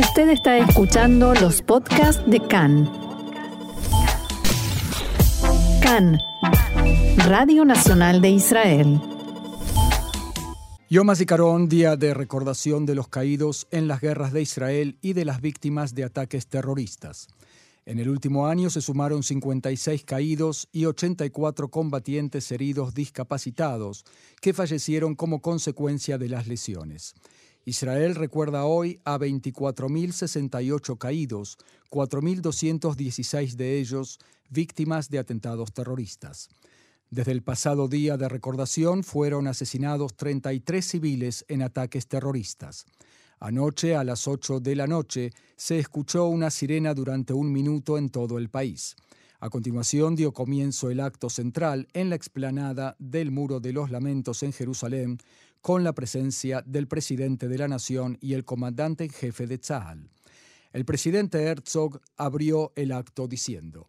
Usted está escuchando los podcasts de CAN. CAN, Radio Nacional de Israel. Yom HaZikaron, día de recordación de los caídos en las guerras de Israel y de las víctimas de ataques terroristas. En el último año se sumaron 56 caídos y 84 combatientes heridos discapacitados que fallecieron como consecuencia de las lesiones. Israel recuerda hoy a 24.068 caídos, 4.216 de ellos víctimas de atentados terroristas. Desde el pasado día de recordación fueron asesinados 33 civiles en ataques terroristas. Anoche, a las 8 de la noche, se escuchó una sirena durante un minuto en todo el país. A continuación dio comienzo el acto central en la explanada del Muro de los Lamentos en Jerusalén, con la presencia del presidente de la Nación y el comandante en jefe de Tzahal. El presidente Herzog abrió el acto diciendo: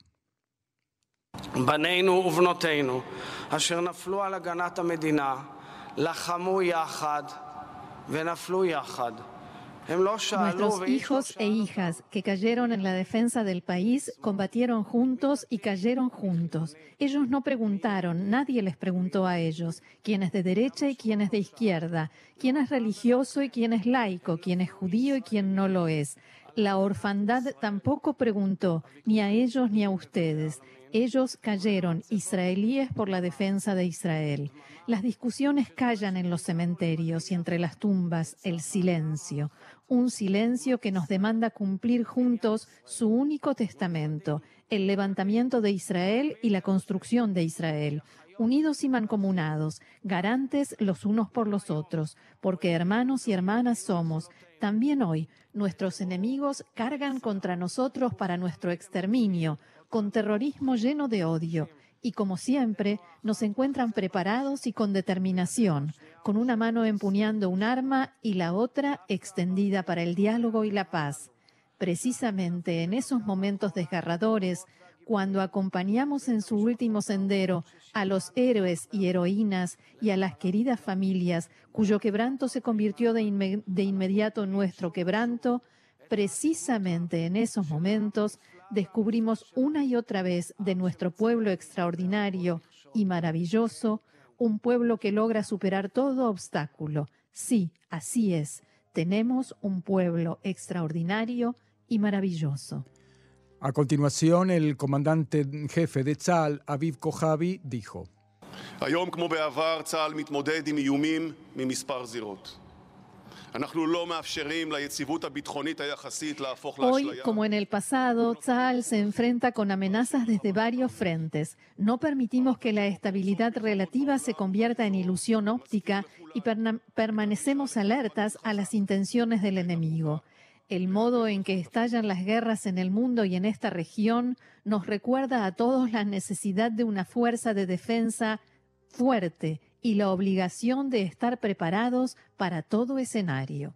Nuestros hijos e hijas que cayeron en la defensa del país combatieron juntos y cayeron juntos. Ellos no preguntaron, nadie les preguntó a ellos quién es de derecha y quién es de izquierda, quién es religioso y quién es laico, quién es judío y quién no lo es. La orfandad tampoco preguntó, ni a ellos ni a ustedes. Ellos cayeron, israelíes por la defensa de Israel. Las discusiones callan en los cementerios y entre las tumbas el silencio, un silencio que nos demanda cumplir juntos su único testamento, el levantamiento de Israel y la construcción de Israel, unidos y mancomunados, garantes los unos por los otros, porque hermanos y hermanas somos. También hoy nuestros enemigos cargan contra nosotros para nuestro exterminio, con terrorismo lleno de odio. Y como siempre, nos encuentran preparados y con determinación, con una mano empuñando un arma y la otra extendida para el diálogo y la paz. Precisamente en esos momentos desgarradores, cuando acompañamos en su último sendero a los héroes y heroínas y a las queridas familias cuyo quebranto se convirtió de, de inmediato en nuestro quebranto, precisamente en esos momentos descubrimos una y otra vez de nuestro pueblo extraordinario y maravilloso, un pueblo que logra superar todo obstáculo. Sí, así es, tenemos un pueblo extraordinario y maravilloso. A continuación, el comandante jefe de Tzal, Aviv Kojavi, dijo. Hoy, como en el pasado, Tzal se enfrenta con amenazas desde varios frentes. No permitimos que la estabilidad relativa se convierta en ilusión óptica y permanecemos alertas a las intenciones del enemigo. El modo en que estallan las guerras en el mundo y en esta región nos recuerda a todos la necesidad de una fuerza de defensa fuerte y la obligación de estar preparados para todo escenario.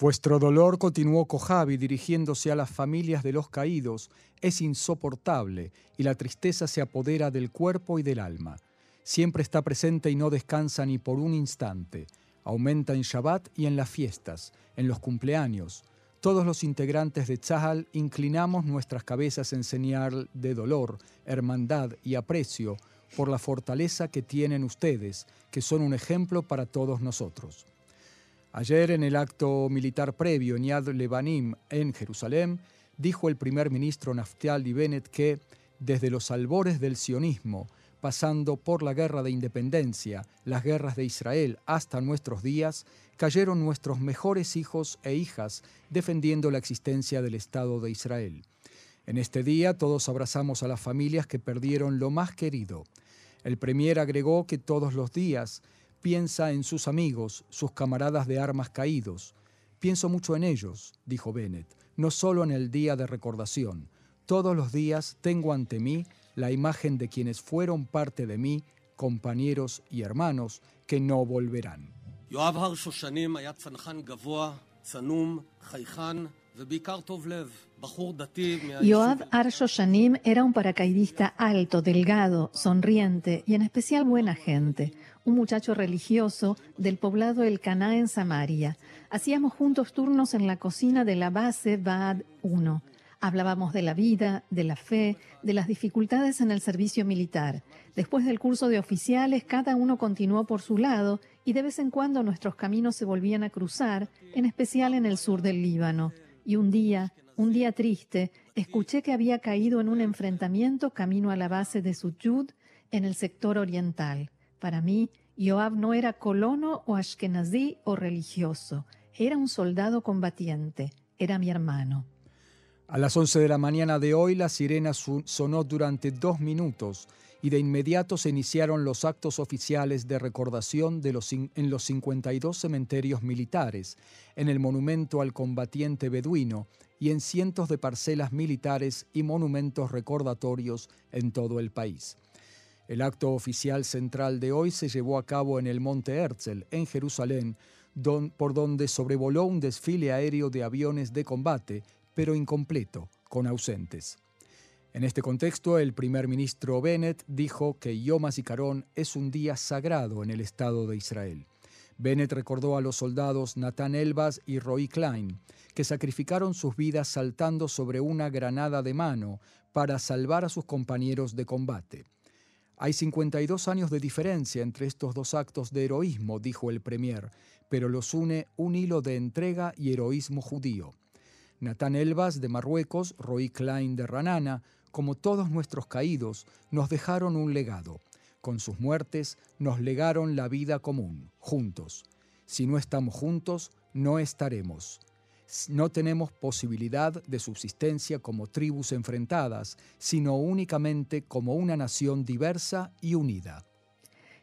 Vuestro dolor, continuó Kojavi dirigiéndose a las familias de los caídos, es insoportable y la tristeza se apodera del cuerpo y del alma. Siempre está presente y no descansa ni por un instante. Aumenta en Shabbat y en las fiestas, en los cumpleaños. Todos los integrantes de Tzahal inclinamos nuestras cabezas en señal de dolor, hermandad y aprecio por la fortaleza que tienen ustedes, que son un ejemplo para todos nosotros. Ayer en el acto militar previo en Yad Lebanim en Jerusalén, dijo el primer ministro Naftali Bennett que, desde los albores del sionismo, pasando por la guerra de independencia, las guerras de Israel hasta nuestros días, cayeron nuestros mejores hijos e hijas defendiendo la existencia del Estado de Israel. En este día todos abrazamos a las familias que perdieron lo más querido. El Premier agregó que todos los días piensa en sus amigos, sus camaradas de armas caídos. Pienso mucho en ellos, dijo Bennett, no solo en el día de recordación. Todos los días tengo ante mí la imagen de quienes fueron parte de mí, compañeros y hermanos, que no volverán. Yoav Arsho Shanim era un paracaidista alto, delgado, sonriente y en especial buena gente, un muchacho religioso del poblado El Caná en Samaria. Hacíamos juntos turnos en la cocina de la base Baad 1. Hablábamos de la vida, de la fe, de las dificultades en el servicio militar. Después del curso de oficiales, cada uno continuó por su lado y de vez en cuando nuestros caminos se volvían a cruzar, en especial en el sur del Líbano. Y un día, un día triste, escuché que había caído en un enfrentamiento camino a la base de Sujud en el sector oriental. Para mí, Joab no era colono o ashkenazí o religioso, era un soldado combatiente, era mi hermano. A las 11 de la mañana de hoy la sirena sonó durante dos minutos y de inmediato se iniciaron los actos oficiales de recordación de los, en los 52 cementerios militares, en el monumento al combatiente beduino y en cientos de parcelas militares y monumentos recordatorios en todo el país. El acto oficial central de hoy se llevó a cabo en el Monte Herzl, en Jerusalén, por donde sobrevoló un desfile aéreo de aviones de combate pero incompleto, con ausentes. En este contexto, el primer ministro Bennett dijo que Yom HaZikaron es un día sagrado en el Estado de Israel. Bennett recordó a los soldados Nathan Elbas y Roy Klein, que sacrificaron sus vidas saltando sobre una granada de mano para salvar a sus compañeros de combate. Hay 52 años de diferencia entre estos dos actos de heroísmo, dijo el premier, pero los une un hilo de entrega y heroísmo judío. Natán Elbas de Marruecos, Roy Klein de Ranana, como todos nuestros caídos, nos dejaron un legado. Con sus muertes nos legaron la vida común, juntos. Si no estamos juntos, no estaremos. No tenemos posibilidad de subsistencia como tribus enfrentadas, sino únicamente como una nación diversa y unida.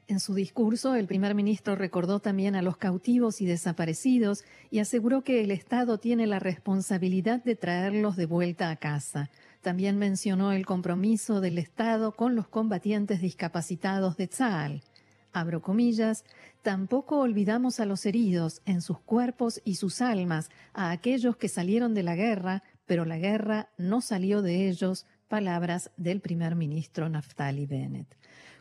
En su discurso, el primer ministro recordó también a los cautivos y desaparecidos y aseguró que el Estado tiene la responsabilidad de traerlos de vuelta a casa. También mencionó el compromiso del Estado con los combatientes discapacitados de Tzal. Abro comillas, tampoco olvidamos a los heridos en sus cuerpos y sus almas, a aquellos que salieron de la guerra, pero la guerra no salió de ellos, palabras del primer ministro Naftali Bennett.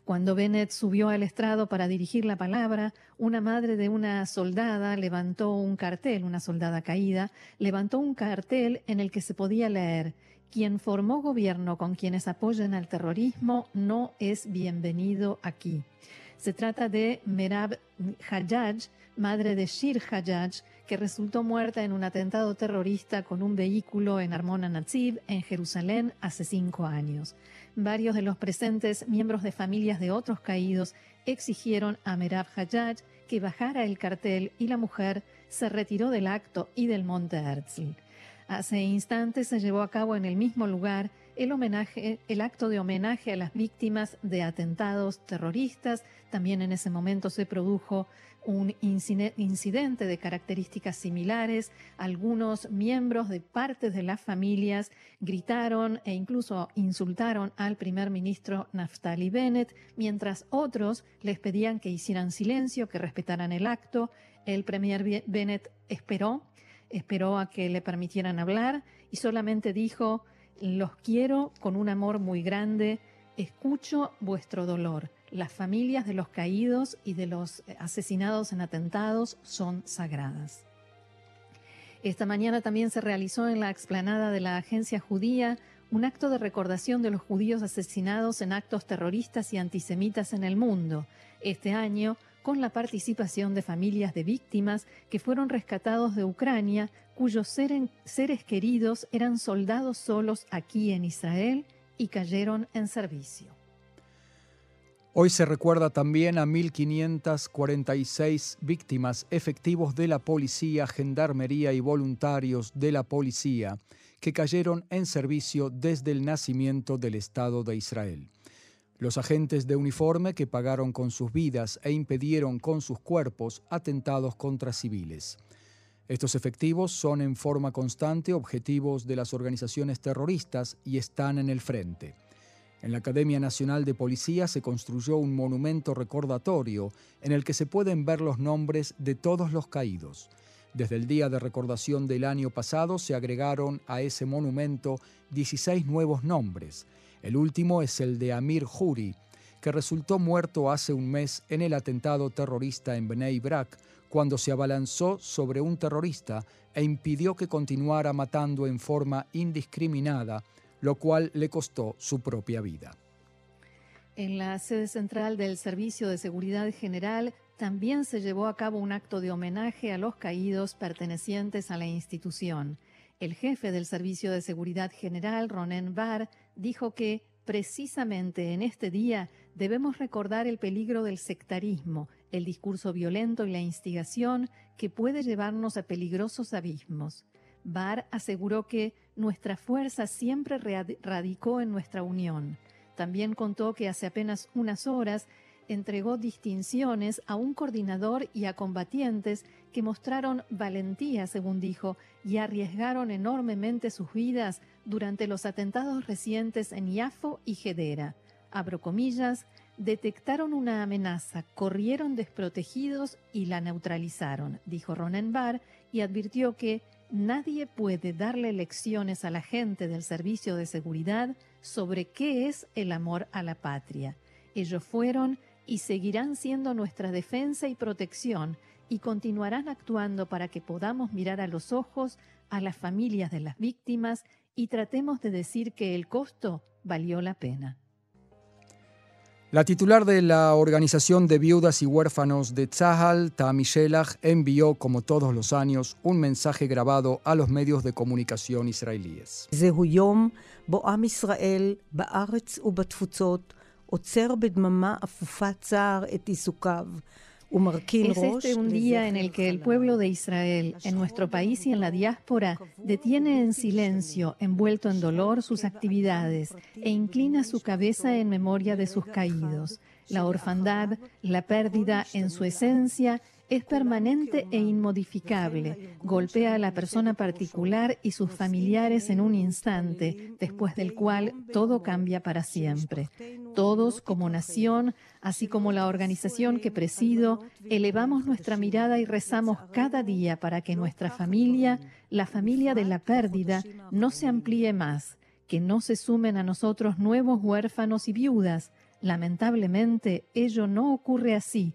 Cuando Bennett subió al estrado para dirigir la palabra, una madre de una soldada levantó un cartel, una soldada caída, levantó un cartel en el que se podía leer, quien formó gobierno con quienes apoyan al terrorismo no es bienvenido aquí. Se trata de Merab Hajjaj, madre de Shir Hajjaj, que resultó muerta en un atentado terrorista con un vehículo en Armona Natsib, en Jerusalén, hace cinco años. Varios de los presentes, miembros de familias de otros caídos, exigieron a Merab Hajjaj que bajara el cartel y la mujer se retiró del acto y del monte Herzl. Hace instantes se llevó a cabo en el mismo lugar el, homenaje, el acto de homenaje a las víctimas de atentados terroristas. También en ese momento se produjo un incidente de características similares. Algunos miembros de partes de las familias gritaron e incluso insultaron al primer ministro Naftali Bennett, mientras otros les pedían que hicieran silencio, que respetaran el acto. El premier Bennett esperó, esperó a que le permitieran hablar y solamente dijo, los quiero con un amor muy grande, escucho vuestro dolor las familias de los caídos y de los eh, asesinados en atentados son sagradas. Esta mañana también se realizó en la explanada de la agencia judía un acto de recordación de los judíos asesinados en actos terroristas y antisemitas en el mundo. Este año, con la participación de familias de víctimas que fueron rescatados de Ucrania, cuyos seres queridos eran soldados solos aquí en Israel y cayeron en servicio. Hoy se recuerda también a 1.546 víctimas efectivos de la policía, gendarmería y voluntarios de la policía que cayeron en servicio desde el nacimiento del Estado de Israel. Los agentes de uniforme que pagaron con sus vidas e impidieron con sus cuerpos atentados contra civiles. Estos efectivos son en forma constante objetivos de las organizaciones terroristas y están en el frente. En la Academia Nacional de Policía se construyó un monumento recordatorio en el que se pueden ver los nombres de todos los caídos. Desde el día de recordación del año pasado se agregaron a ese monumento 16 nuevos nombres. El último es el de Amir Juri, que resultó muerto hace un mes en el atentado terrorista en Bnei Brak, cuando se abalanzó sobre un terrorista e impidió que continuara matando en forma indiscriminada, lo cual le costó su propia vida. En la sede central del Servicio de Seguridad General también se llevó a cabo un acto de homenaje a los caídos pertenecientes a la institución. El jefe del Servicio de Seguridad General, Ronen Bar, dijo que precisamente en este día debemos recordar el peligro del sectarismo, el discurso violento y la instigación que puede llevarnos a peligrosos abismos. Barr aseguró que nuestra fuerza siempre radicó en nuestra unión. También contó que hace apenas unas horas entregó distinciones a un coordinador y a combatientes que mostraron valentía, según dijo, y arriesgaron enormemente sus vidas durante los atentados recientes en Yafo y Gedera. Abro detectaron una amenaza, corrieron desprotegidos y la neutralizaron, dijo Ronenbar, y advirtió que nadie puede darle lecciones a la gente del servicio de seguridad sobre qué es el amor a la patria. Ellos fueron y seguirán siendo nuestra defensa y protección y continuarán actuando para que podamos mirar a los ojos a las familias de las víctimas y tratemos de decir que el costo valió la pena. La titular de la Organización de Viudas y Huérfanos de Tzahal, Tami Shelach, envió, como todos los años, un mensaje grabado a los medios de comunicación israelíes. Es este un día en el que el pueblo de Israel, en nuestro país y en la diáspora, detiene en silencio, envuelto en dolor, sus actividades e inclina su cabeza en memoria de sus caídos. La orfandad, la pérdida en su esencia, es permanente e inmodificable. Golpea a la persona particular y sus familiares en un instante, después del cual todo cambia para siempre. Todos, como nación, así como la organización que presido, elevamos nuestra mirada y rezamos cada día para que nuestra familia, la familia de la pérdida, no se amplíe más, que no se sumen a nosotros nuevos huérfanos y viudas. Lamentablemente, ello no ocurre así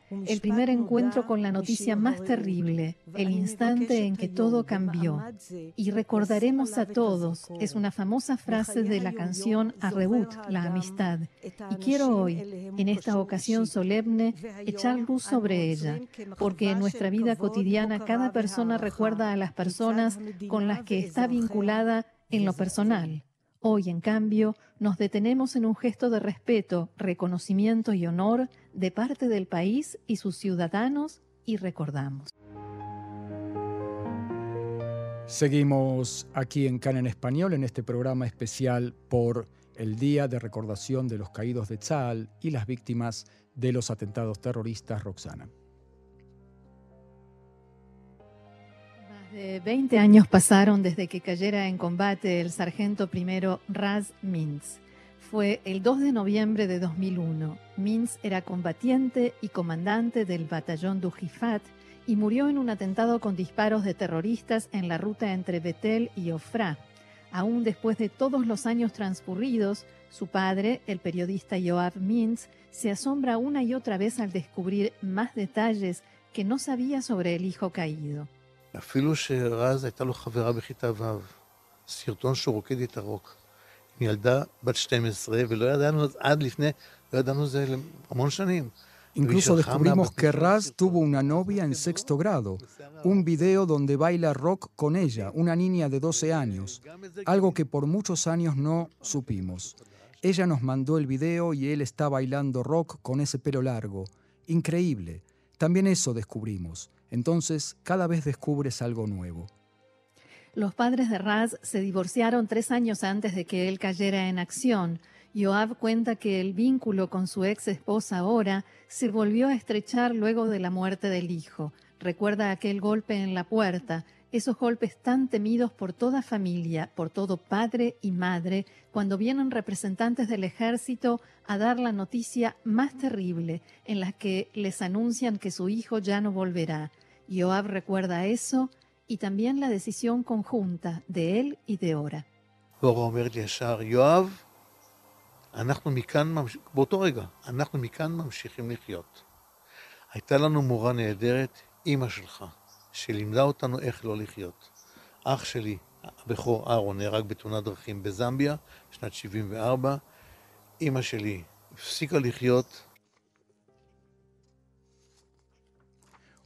el primer encuentro con la noticia más terrible, el instante en que todo cambió. Y recordaremos a todos, es una famosa frase de la canción Arrebut, la amistad. Y quiero hoy, en esta ocasión solemne, echar luz sobre ella, porque en nuestra vida cotidiana cada persona recuerda a las personas con las que está vinculada en lo personal. Hoy, en cambio, nos detenemos en un gesto de respeto, reconocimiento y honor de parte del país y sus ciudadanos y recordamos. Seguimos aquí en CAN en Español en este programa especial por el Día de Recordación de los Caídos de Tzal y las víctimas de los atentados terroristas Roxana. De 20 años pasaron desde que cayera en combate el sargento primero Raz Mintz. Fue el 2 de noviembre de 2001. Mintz era combatiente y comandante del batallón Dujifat y murió en un atentado con disparos de terroristas en la ruta entre Betel y Ofra. Aún después de todos los años transcurridos, su padre, el periodista Yoav Mintz, se asombra una y otra vez al descubrir más detalles que no sabía sobre el hijo caído. אפילו שרז הייתה לו חברה בכיתה ו', סרטון שהוא רוקד איתה רוק, עם ילדה בת 12, ולא ידענו עד לפני, לא ידענו זה המון שנים. Incluso descubrimos que Raz tuvo una novia en sexto grado, un video donde baila rock con ella, una niña de 12 años, algo que por muchos años no supimos. Ella nos mandó el video y él está bailando rock con ese pelo largo. Increíble. También eso descubrimos. Entonces, cada vez descubres algo nuevo. Los padres de Raz se divorciaron tres años antes de que él cayera en acción. Yoav cuenta que el vínculo con su ex esposa ahora se volvió a estrechar luego de la muerte del hijo. Recuerda aquel golpe en la puerta, esos golpes tan temidos por toda familia, por todo padre y madre, cuando vienen representantes del ejército a dar la noticia más terrible, en la que les anuncian que su hijo ya no volverá. Joab recuerda eso y también la decisión conjunta de él y de Ora. שלימדה אותנו איך לא לחיות. אח שלי, הבכור אהרון, נהרג בתאונת דרכים בזמביה, בשנת 74. אימא שלי הפסיקה לחיות.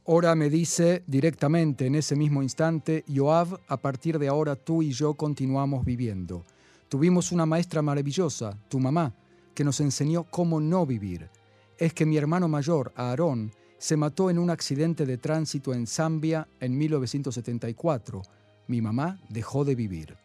Ora me dice directamente en ese mismo instante, Joab, a partir de ahora tú y yo continuamos viviendo. Tuvimos una maestra maravillosa, tu mamá, que nos enseñó cómo no vivir. Es que mi hermano mayor, Aarón, se mató en un accidente de tránsito en Zambia en 1974. Mi mamá dejó de vivir.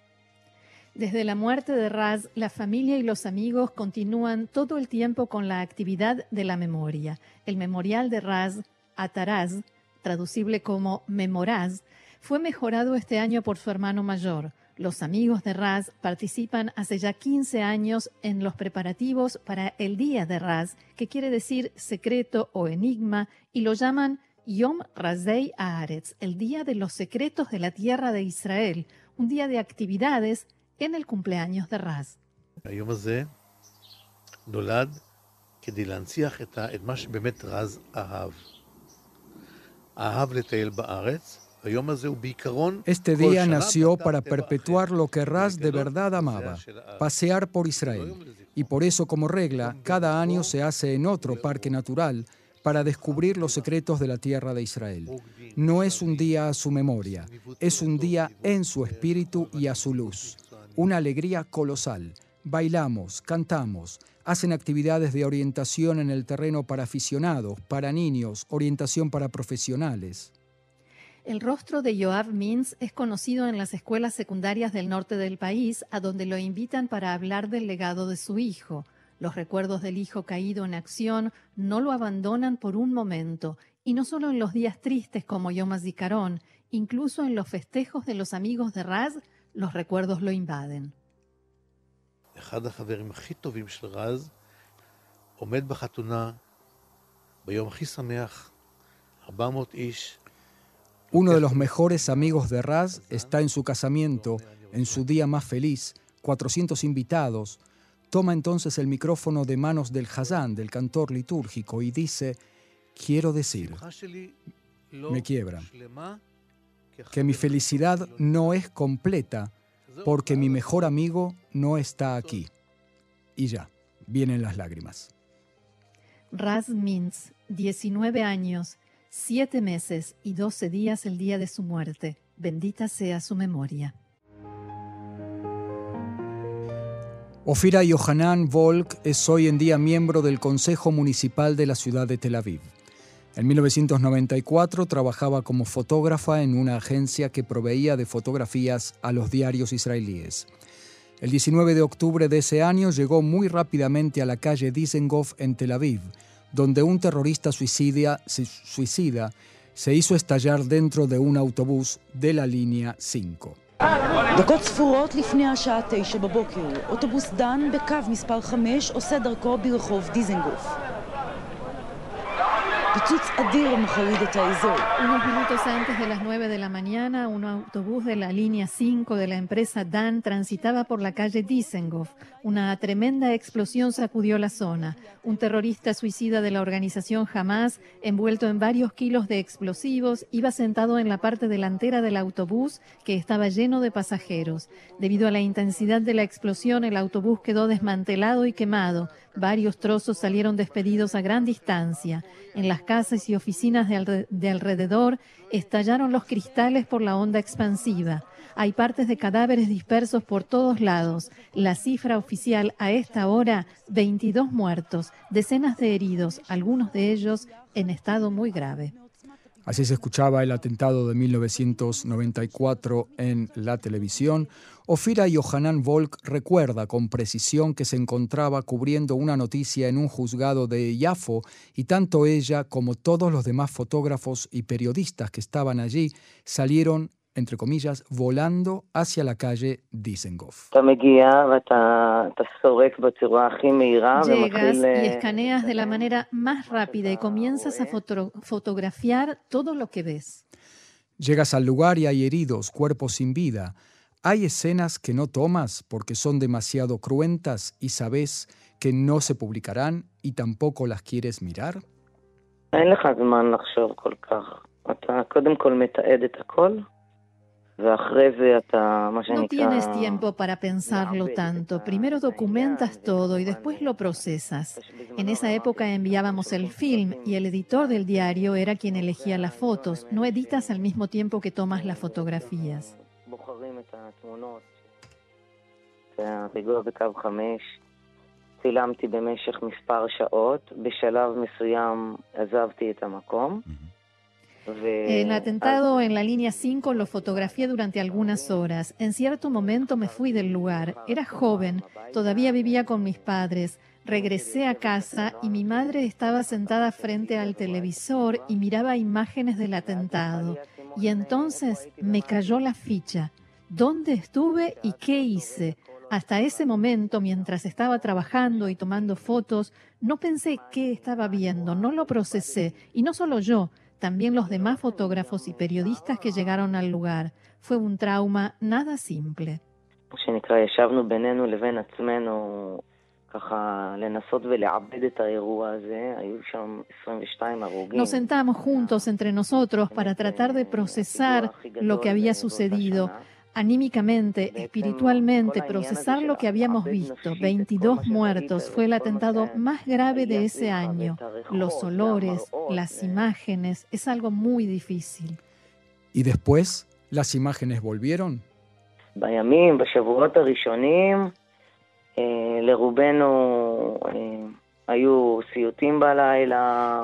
Desde la muerte de Raz, la familia y los amigos continúan todo el tiempo con la actividad de la memoria. El memorial de Raz, Ataraz, traducible como Memoraz, fue mejorado este año por su hermano mayor. Los amigos de Raz participan hace ya 15 años en los preparativos para el Día de Raz, que quiere decir secreto o enigma, y lo llaman Yom Razei Haaretz, el Día de los Secretos de la Tierra de Israel, un día de actividades en el cumpleaños de Raz. Este día nació para perpetuar lo que Raz de verdad amaba, pasear por Israel. Y por eso, como regla, cada año se hace en otro parque natural para descubrir los secretos de la tierra de Israel. No es un día a su memoria, es un día en su espíritu y a su luz. Una alegría colosal. Bailamos, cantamos, hacen actividades de orientación en el terreno para aficionados, para niños, orientación para profesionales. El rostro de Joab Mins es conocido en las escuelas secundarias del norte del país, a donde lo invitan para hablar del legado de su hijo. Los recuerdos del hijo caído en acción no lo abandonan por un momento, y no solo en los días tristes como Yom HaZikaron, incluso en los festejos de los amigos de Raz, los recuerdos lo invaden. Uno de los mejores amigos de Raz está en su casamiento, en su día más feliz, 400 invitados. Toma entonces el micrófono de manos del Hazán, del cantor litúrgico, y dice, quiero decir, me quiebra, que mi felicidad no es completa porque mi mejor amigo no está aquí. Y ya, vienen las lágrimas. Raz Mintz, 19 años, siete meses y doce días el día de su muerte. Bendita sea su memoria. Ofira Yohanan Volk es hoy en día miembro del Consejo Municipal de la ciudad de Tel Aviv. En 1994 trabajaba como fotógrafa en una agencia que proveía de fotografías a los diarios israelíes. El 19 de octubre de ese año llegó muy rápidamente a la calle Dizengoff en Tel Aviv, donde un terrorista suicida, suicida se hizo estallar dentro de un autobús de la línea 5. דקות ספורות לפני השעה תשע בבוקר, אוטובוס דן בקו מספר 5 עושה דרכו ברחוב דיזנגוף. unos minutos antes de las 9 de la mañana, un autobús de la línea 5 de la empresa DAN transitaba por la calle Dizengoff. Una tremenda explosión sacudió la zona. Un terrorista suicida de la organización Hamas, envuelto en varios kilos de explosivos, iba sentado en la parte delantera del autobús que estaba lleno de pasajeros. Debido a la intensidad de la explosión, el autobús quedó desmantelado y quemado. Varios trozos salieron despedidos a gran distancia. En las casas y oficinas de, alrededor estallaron los cristales por la onda expansiva. Hay partes de cadáveres dispersos por todos lados. La cifra oficial a esta hora, 22 muertos, decenas de heridos, algunos de ellos en estado muy grave. Así se escuchaba el atentado de 1994 en la televisión. Ofira Yohanan Volk recuerda con precisión que se encontraba cubriendo una noticia en un juzgado de Yafo y tanto ella como todos los demás fotógrafos y periodistas que estaban allí salieron entre comillas, volando hacia la calle Dizengoff. Llegas y escaneas de la manera más rápida y comienzas a fotografiar todo lo que ves. Llegas al lugar y hay heridos, cuerpos sin vida. Hay escenas que no tomas porque son demasiado cruentas y sabes que no se publicarán y tampoco las quieres mirar. No tienes tiempo para pensarlo tanto. Primero documentas todo y después lo procesas. En esa época enviábamos el film y el editor del diario era quien elegía las fotos. No editas al mismo tiempo que tomas las fotografías. El atentado en la línea 5 lo fotografié durante algunas horas. En cierto momento me fui del lugar. Era joven, todavía vivía con mis padres. Regresé a casa y mi madre estaba sentada frente al televisor y miraba imágenes del atentado. Y entonces me cayó la ficha. ¿Dónde estuve y qué hice? Hasta ese momento, mientras estaba trabajando y tomando fotos, no pensé qué estaba viendo, no lo procesé. Y no solo yo, también los demás fotógrafos y periodistas que llegaron al lugar. Fue un trauma nada simple. Nos sentamos juntos entre nosotros para tratar de procesar lo que había sucedido anímicamente, espiritualmente, procesar lo que habíamos visto. 22 muertos fue el atentado más grave de ese año. Los olores, las imágenes, es algo muy difícil. ¿Y después las imágenes volvieron?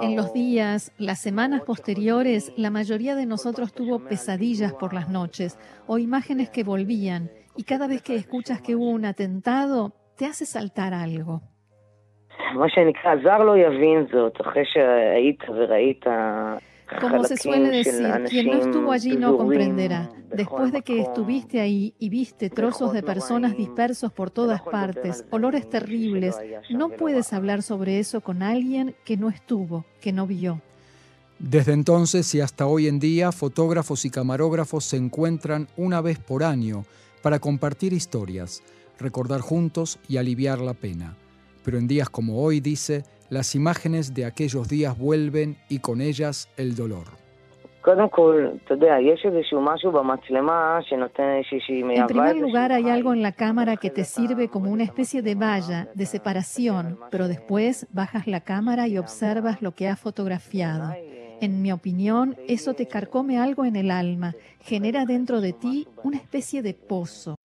En los días, las semanas posteriores, la mayoría de nosotros tuvo pesadillas por las noches o imágenes que volvían y cada vez que escuchas que hubo un atentado, te hace saltar algo. Como se suele decir, quien no estuvo allí no comprenderá. Después de que estuviste ahí y viste trozos de personas dispersos por todas partes, olores terribles, no puedes hablar sobre eso con alguien que no estuvo, que no vio. Desde entonces y hasta hoy en día, fotógrafos y camarógrafos se encuentran una vez por año para compartir historias, recordar juntos y aliviar la pena. Pero en días como hoy, dice, las imágenes de aquellos días vuelven y con ellas el dolor. En primer lugar, hay algo en la cámara que te sirve como una especie de valla de separación, pero después bajas la cámara y observas lo que has fotografiado. En mi opinión, eso te carcome algo en el alma, genera dentro de ti una especie de pozo.